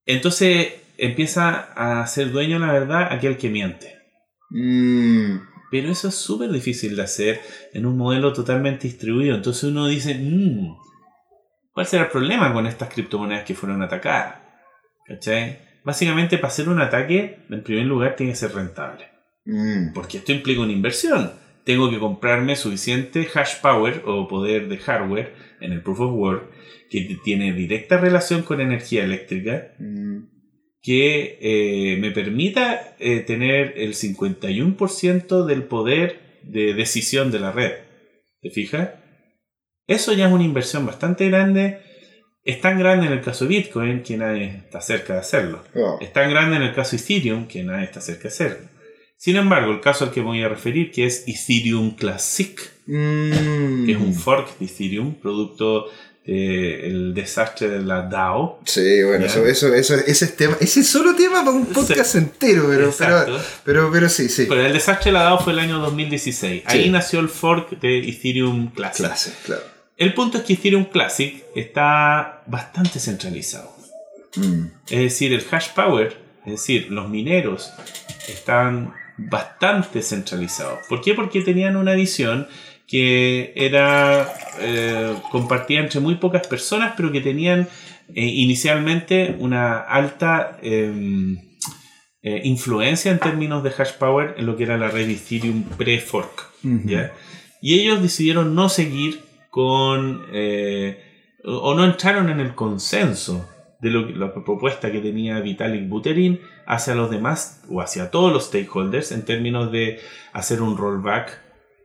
Entonces empieza a ser dueño la verdad aquel que miente. Mm, Pero eso es súper difícil de hacer en un modelo totalmente distribuido. Entonces uno dice, "Mm, ¿cuál será el problema con estas criptomonedas que fueron atacadas? ¿Cachai? Básicamente para hacer un ataque, en primer lugar, tiene que ser rentable. mm, Porque esto implica una inversión. Tengo que comprarme suficiente hash power o poder de hardware en el proof of work que tiene directa relación con energía eléctrica mm. que eh, me permita eh, tener el 51% del poder de decisión de la red. ¿Te fijas? Eso ya es una inversión bastante grande. Es tan grande en el caso de Bitcoin que nadie está cerca de hacerlo. Oh. Es tan grande en el caso de Ethereum que nadie está cerca de hacerlo. Sin embargo, el caso al que me voy a referir, que es Ethereum Classic, Mm. que es un fork de Ethereum, producto del desastre de la DAO. Sí, bueno, eso, eso, eso, ese es tema, ese es solo tema para un podcast entero, pero, pero, pero, pero sí, sí. Pero el desastre de la DAO fue el año 2016. Ahí Sí. nació el fork de Ethereum Classic. Clase, claro. El punto es que Ethereum Classic está bastante centralizado. Mm. Es decir, el hash power, es decir, los mineros, están bastante centralizados. ¿Por qué? Porque tenían una visión que era eh, compartida entre muy pocas personas, pero que tenían eh, inicialmente una alta em, eh, influencia en términos de hash power en lo que era la red Ethereum pre-fork. Y ellos decidieron no seguir con, o no entraron en el consenso de lo que- la propuesta que tenía Vitalik Buterin hacia los demás o hacia todos los stakeholders en términos de hacer un rollback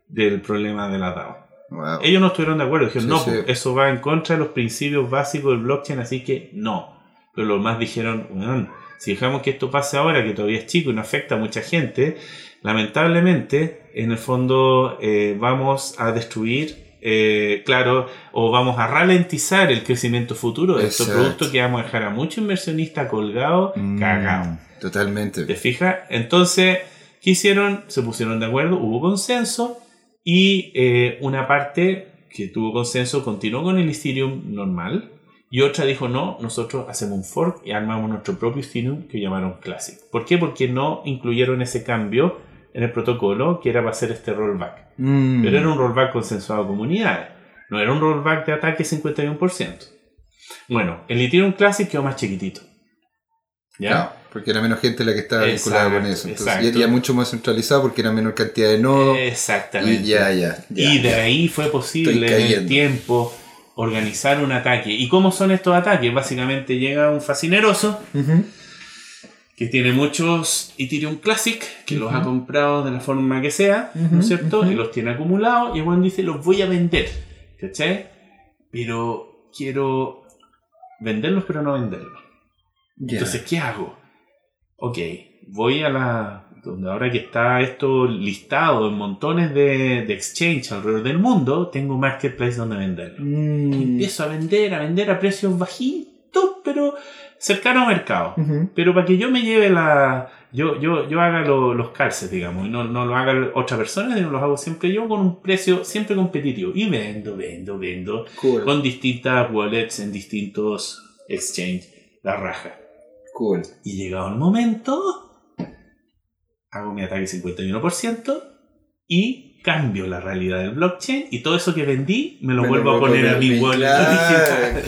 del problema de la DAO. Wow. Ellos no estuvieron de acuerdo, dijeron, Sí, no, sí. pues, eso va en contra de los principios básicos del blockchain, así que no. Pero los más dijeron, "Weón, si dejamos que esto pase ahora, que todavía es chico y no afecta a mucha gente, lamentablemente, en el fondo eh, vamos a destruir, eh, claro, o vamos a ralentizar el crecimiento futuro de estos Exacto. productos que vamos a dejar a muchos inversionistas colgados, Mm, cagados. Totalmente. ¿Te fijas? Entonces, ¿qué hicieron? Se pusieron de acuerdo, hubo consenso y eh, una parte que tuvo consenso continuó con el Ethereum normal y otra dijo no, nosotros hacemos un fork y armamos nuestro propio Ethereum que llamaron Classic. ¿Por qué? Porque no incluyeron ese cambio en el protocolo que era para hacer este rollback. Mm. Pero era un rollback consensuado a comunidades. No era un rollback de ataque 51%. Bueno, el Ethereum Classic quedó más chiquitito. ¿Ya? Porque era menos gente la que estaba vinculada Exacto, con eso. Entonces, exacto. y era mucho más centralizado porque era menor cantidad de nodos. Exactamente. y ya, ya. ya, y de ya. ahí fue posible en el tiempo organizar un ataque. ¿Y cómo son estos ataques? Básicamente llega un fascineroso. Que tiene muchos Ethereum Classic, que los ha comprado de la forma que sea, ¿no es cierto? Y los tiene acumulados, y weón dice, los voy a vender, ¿cachai? Pero quiero venderlos, pero no venderlos. Ya. Entonces, ¿qué hago? Ok, voy a la... Donde ahora que está esto listado en montones de, de exchange alrededor del mundo, tengo marketplace donde venderlo. Mm. Empiezo a vender, a vender a precios bajitos, pero cercano a mercado. Ujú. Pero para que yo me lleve la. Yo, yo, yo haga lo- los calces, digamos, y no, no lo haga otra persona, sino los hago siempre yo con un precio siempre competitivo. Y vendo, vendo, vendo. Cool. Con distintas wallets en distintos exchange. La raja. Cool. Y llegado el momento, hago mi ataque 51% y cambio la realidad del blockchain y todo eso que vendí me lo Me vuelvo a poner a mi wallet Claro,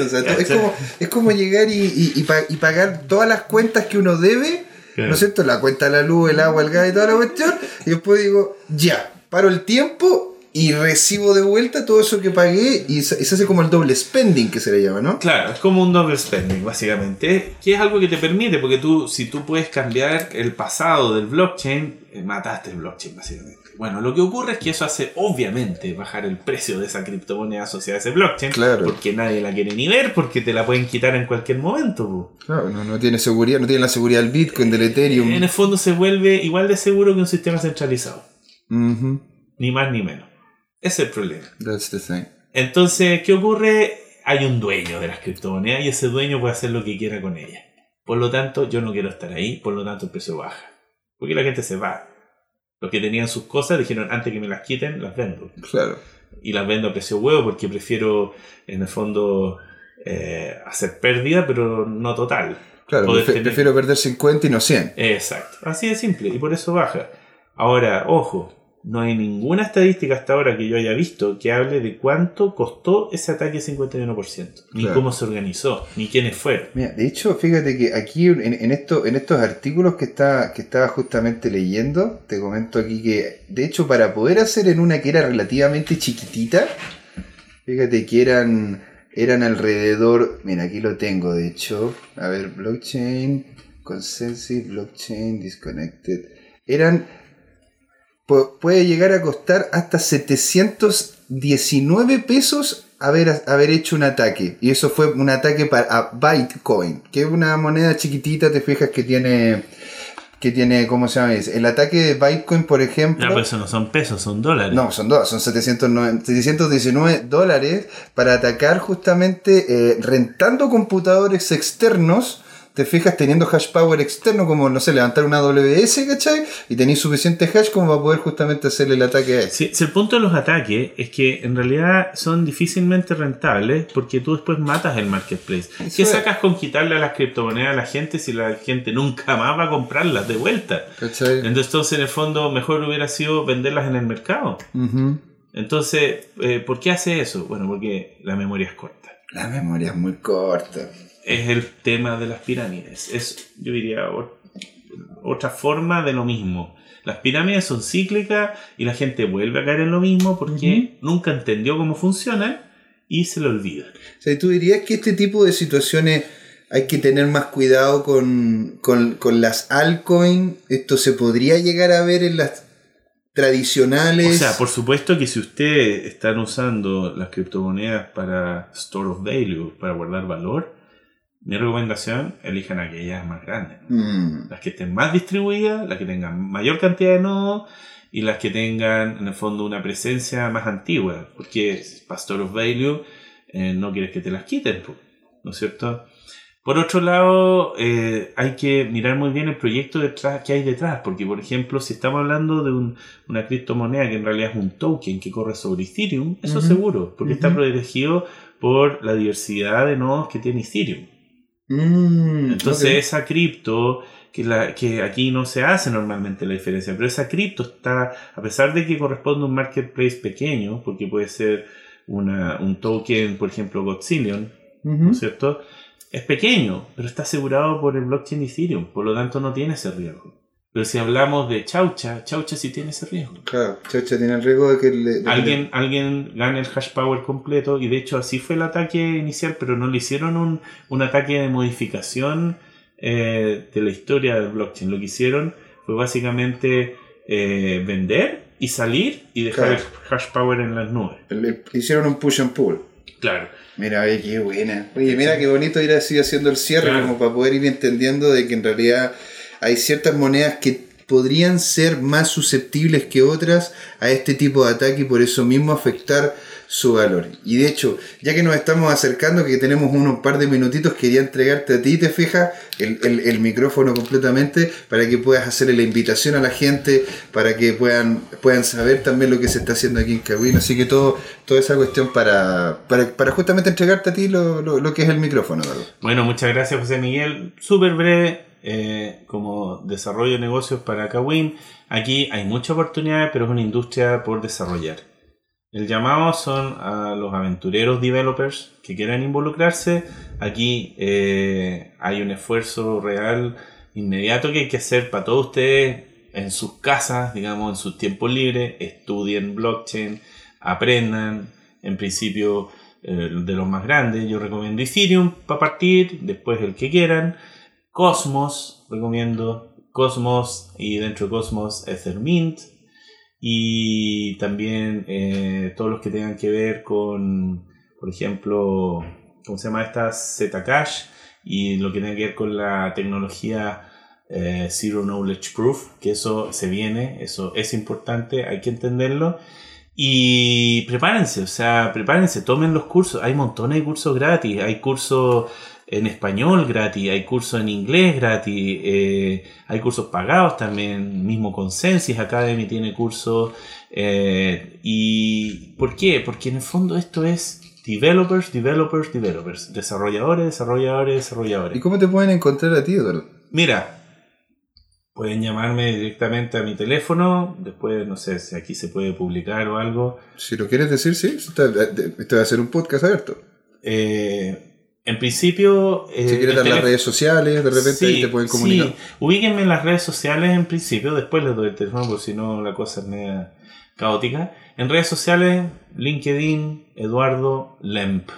o sea, es, como, es como llegar y, y- y pa- y pagar todas las cuentas que uno debe, ¿no es cierto? La cuenta de la luz, el agua, el gas y toda la cuestión, y después digo, ya, paro el tiempo y recibo de vuelta todo eso que pagué y se, hace como el doble spending que se le llama, ¿no? Claro, es como un double spending, básicamente, que es algo que te permite, porque tú, si tú puedes cambiar el pasado del blockchain, eh, mataste el blockchain, básicamente. Bueno, lo que ocurre es que eso hace, obviamente, bajar el precio de esa criptomoneda asociada a ese blockchain, Claro. porque nadie la quiere ni ver, porque te la pueden quitar en cualquier momento. Claro, no, no tiene seguridad, no tiene la seguridad del Bitcoin, del Ethereum. En el fondo se vuelve igual de seguro que un sistema centralizado, Ujú, ni más ni menos. Ese es el problema. That's the thing. Entonces, ¿qué ocurre? Hay un dueño de las criptomonedas y ese dueño puede hacer lo que quiera con ellas. Por lo tanto, yo no quiero estar ahí, por lo tanto el precio baja. Porque la gente se va. Los que tenían sus cosas dijeron, antes que me las quiten, las vendo. Claro. Y las vendo a precio huevo porque prefiero, en el fondo, eh, hacer pérdida, pero no total. Claro, tener- prefiero perder 50 y no 100. Exacto. Así de simple. Y por eso baja. Ahora, ojo, no hay ninguna estadística hasta ahora que yo haya visto que hable de cuánto costó ese ataque 51%. Ni Claro. cómo se organizó, ni quiénes fueron. Mira, de hecho, fíjate que aquí en, en esto, en estos artículos que, está, que estaba justamente leyendo, te comento aquí que, de hecho, para poder hacer en una que era relativamente chiquitita, fíjate que eran, eran alrededor, mira, aquí lo tengo, de hecho, a ver, blockchain, consensus, blockchain, disconnected, eran, puede llegar a costar hasta 719 pesos haber, haber hecho un ataque. Y eso fue un ataque para a Bitcoin, que es una moneda chiquitita, te fijas que tiene, que tiene, ¿cómo se llama? El ataque de Bitcoin, por ejemplo. Ya, pues eso no son pesos, son dólares. No, son dos, son 709 719 dólares para atacar justamente eh, rentando computadores externos. Te fijas teniendo hash power externo, como no sé, levantar una WS, ¿cachai? Y tenéis suficiente hash como para poder justamente hacerle el ataque a eso. Si, si el punto de los ataques es que en realidad son difícilmente rentables porque tú después matas el marketplace. Eso ¿Qué es. sacas con quitarle a las criptomonedas a la gente si la gente nunca más va a comprarlas de vuelta? ¿Cachai? Entonces, en el fondo, mejor hubiera sido venderlas en el mercado. Entonces, eh, ¿por qué hace eso? Bueno, porque la memoria es corta. La memoria es muy corta. Es el tema de las pirámides. Es, yo diría, otra forma de lo mismo. Las pirámides son cíclicas y la gente vuelve a caer en lo mismo porque nunca entendió cómo funcionan y se lo olvida. O sea, ¿tú dirías que este tipo de situaciones hay que tener más cuidado con, con, con las altcoins? ¿Esto se podría llegar a ver en las tradicionales? O sea, por supuesto que si ustedes están usando las criptomonedas para store of value, para guardar valor, mi recomendación, elijan aquellas más grandes. Mm, Las que estén más distribuidas, las que tengan mayor cantidad de nodos y las que tengan en el fondo una presencia más antigua. Porque para store of value eh, no quieres que te las quiten, ¿no es cierto? Por otro lado, eh, hay que mirar muy bien el proyecto detrás, que hay detrás, porque por ejemplo, si estamos hablando de un- una criptomoneda que en realidad es un token que corre sobre Ethereum, eso Ujú. seguro, porque está protegido por la diversidad de nodos que tiene Ethereum. Mm, Entonces esa cripto, que, la, que aquí no se hace normalmente la diferencia, pero esa cripto está, a pesar de que corresponde a un marketplace pequeño, porque puede ser una, un token, por ejemplo, Godzillion, ¿no es cierto? Es pequeño, pero está asegurado por el blockchain Ethereum, por lo tanto no tiene ese riesgo. Pero si hablamos de Chaucha, Chaucha sí tiene ese riesgo. Claro, Chacha tiene el riesgo de que le. de que Alguien, alguien gana el hash power completo y de hecho así fue el ataque inicial, pero no le hicieron un, un ataque de modificación eh, de la historia del blockchain. Lo que hicieron fue básicamente eh, vender y salir y dejar Claro. el hash power en las nubes. Le hicieron un push and pull. Claro. Mira, oye, qué buena. Oye, mira qué bonito ir así haciendo el cierre, Claro. como para poder ir entendiendo de que en realidad hay ciertas monedas que podrían ser más susceptibles que otras a este tipo de ataque y por eso mismo afectar su valor. Y de hecho, ya que nos estamos acercando, que tenemos unos par de minutitos, quería entregarte a ti, te fijas, el, el- micrófono completamente para que puedas hacerle la invitación a la gente, para que puedan, puedan saber también lo que se está haciendo aquí en Kawin. Así que todo, toda esa cuestión para, para, para justamente entregarte a ti lo, lo- lo que es el micrófono, ¿verdad? Bueno, muchas gracias José Miguel. Súper breve, eh, como desarrollo de negocios para Kawin. Aquí hay mucha oportunidad, pero es una industria por desarrollar. El llamado son a los aventureros developers que quieran involucrarse. Aquí eh, hay un esfuerzo real inmediato que hay que hacer para todos ustedes en sus casas, digamos, en sus tiempos libres. Estudien blockchain, aprendan. En principio, eh, de los más grandes, yo recomiendo Ethereum para partir, después el que quieran. Cosmos, recomiendo Cosmos y dentro de Cosmos Ethermint. Y también eh, todos los que tengan que ver con, por ejemplo, ¿cómo se llama esta? Zcash y lo que tenga que ver con la tecnología eh, Zero Knowledge Proof, que eso se viene, eso es importante, hay que entenderlo. Y prepárense, o sea, prepárense, tomen los cursos. Hay montones de cursos gratis. Hay cursos en español gratis, hay cursos en inglés gratis, eh, hay cursos pagados también. Mismo Consensus Academy tiene cursos. eh, ¿Y por qué? Porque en el fondo esto es developers, developers, developers. Desarrolladores, desarrolladores, desarrolladores. ¿Y cómo te pueden encontrar a ti, Eduardo? Mira, pueden llamarme directamente a mi teléfono. Después, no sé si aquí se puede publicar o algo. Si lo quieres decir, sí. Está- Este va a ser un podcast abierto. Eh, en principio. eh, Si quieres dar las redes sociales, de repente Sí, te pueden comunicar. Sí, ubíquenme en las redes sociales en principio. Después les doy el teléfono, porque si no la cosa es media caótica. En redes sociales, LinkedIn, Eduardo Lemp.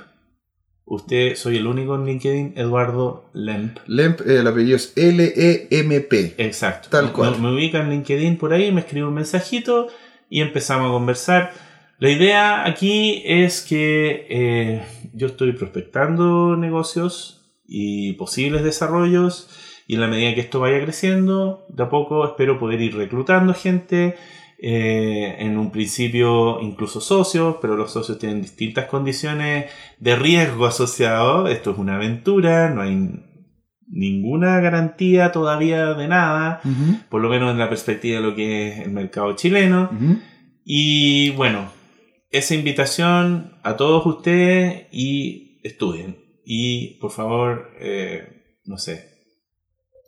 Usted, soy el único en LinkedIn, Eduardo Lemp. Lemp, eh, el apellido es L-E-M-P. Exacto. Tal Me- cual. Me, ubica en LinkedIn por ahí, me escribe un mensajito y empezamos a conversar. La idea aquí es que eh, yo estoy prospectando negocios y posibles desarrollos y en la medida que esto vaya creciendo, de a poco espero poder ir reclutando gente. eh, en un principio incluso socios, pero los socios tienen distintas condiciones de riesgo asociado. Esto es una aventura, no hay ninguna garantía todavía de nada, por lo menos en la perspectiva de lo que es el mercado chileno. Y bueno, esa invitación a todos ustedes y estudien. Y por favor, eh, no sé.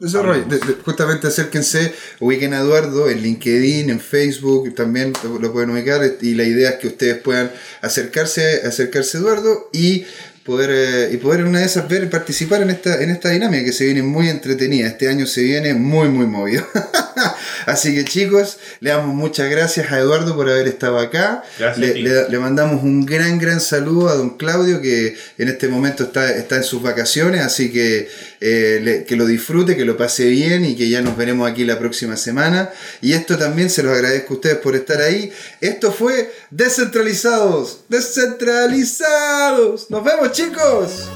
Desarrollo. De- de- justamente acérquense, ubiquen a Eduardo en LinkedIn, en Facebook, también lo, lo pueden ubicar. Y la idea es que ustedes puedan acercarse, acercarse a Eduardo y poder, eh, y poder en una de esas ver participar en esta, en esta dinámica que se viene muy entretenida. Este año se viene muy, muy movido. Así que chicos, le damos muchas gracias a Eduardo por haber estado acá. Le, le- le mandamos un gran, gran saludo a don Claudio que en este momento está, está en sus vacaciones, así que eh, le- que lo disfrute, que lo pase bien y que ya nos veremos aquí la próxima semana. Y esto también se los agradezco a ustedes por estar ahí. Esto fue Descentralizados, descentralizados. Nos vemos chicos.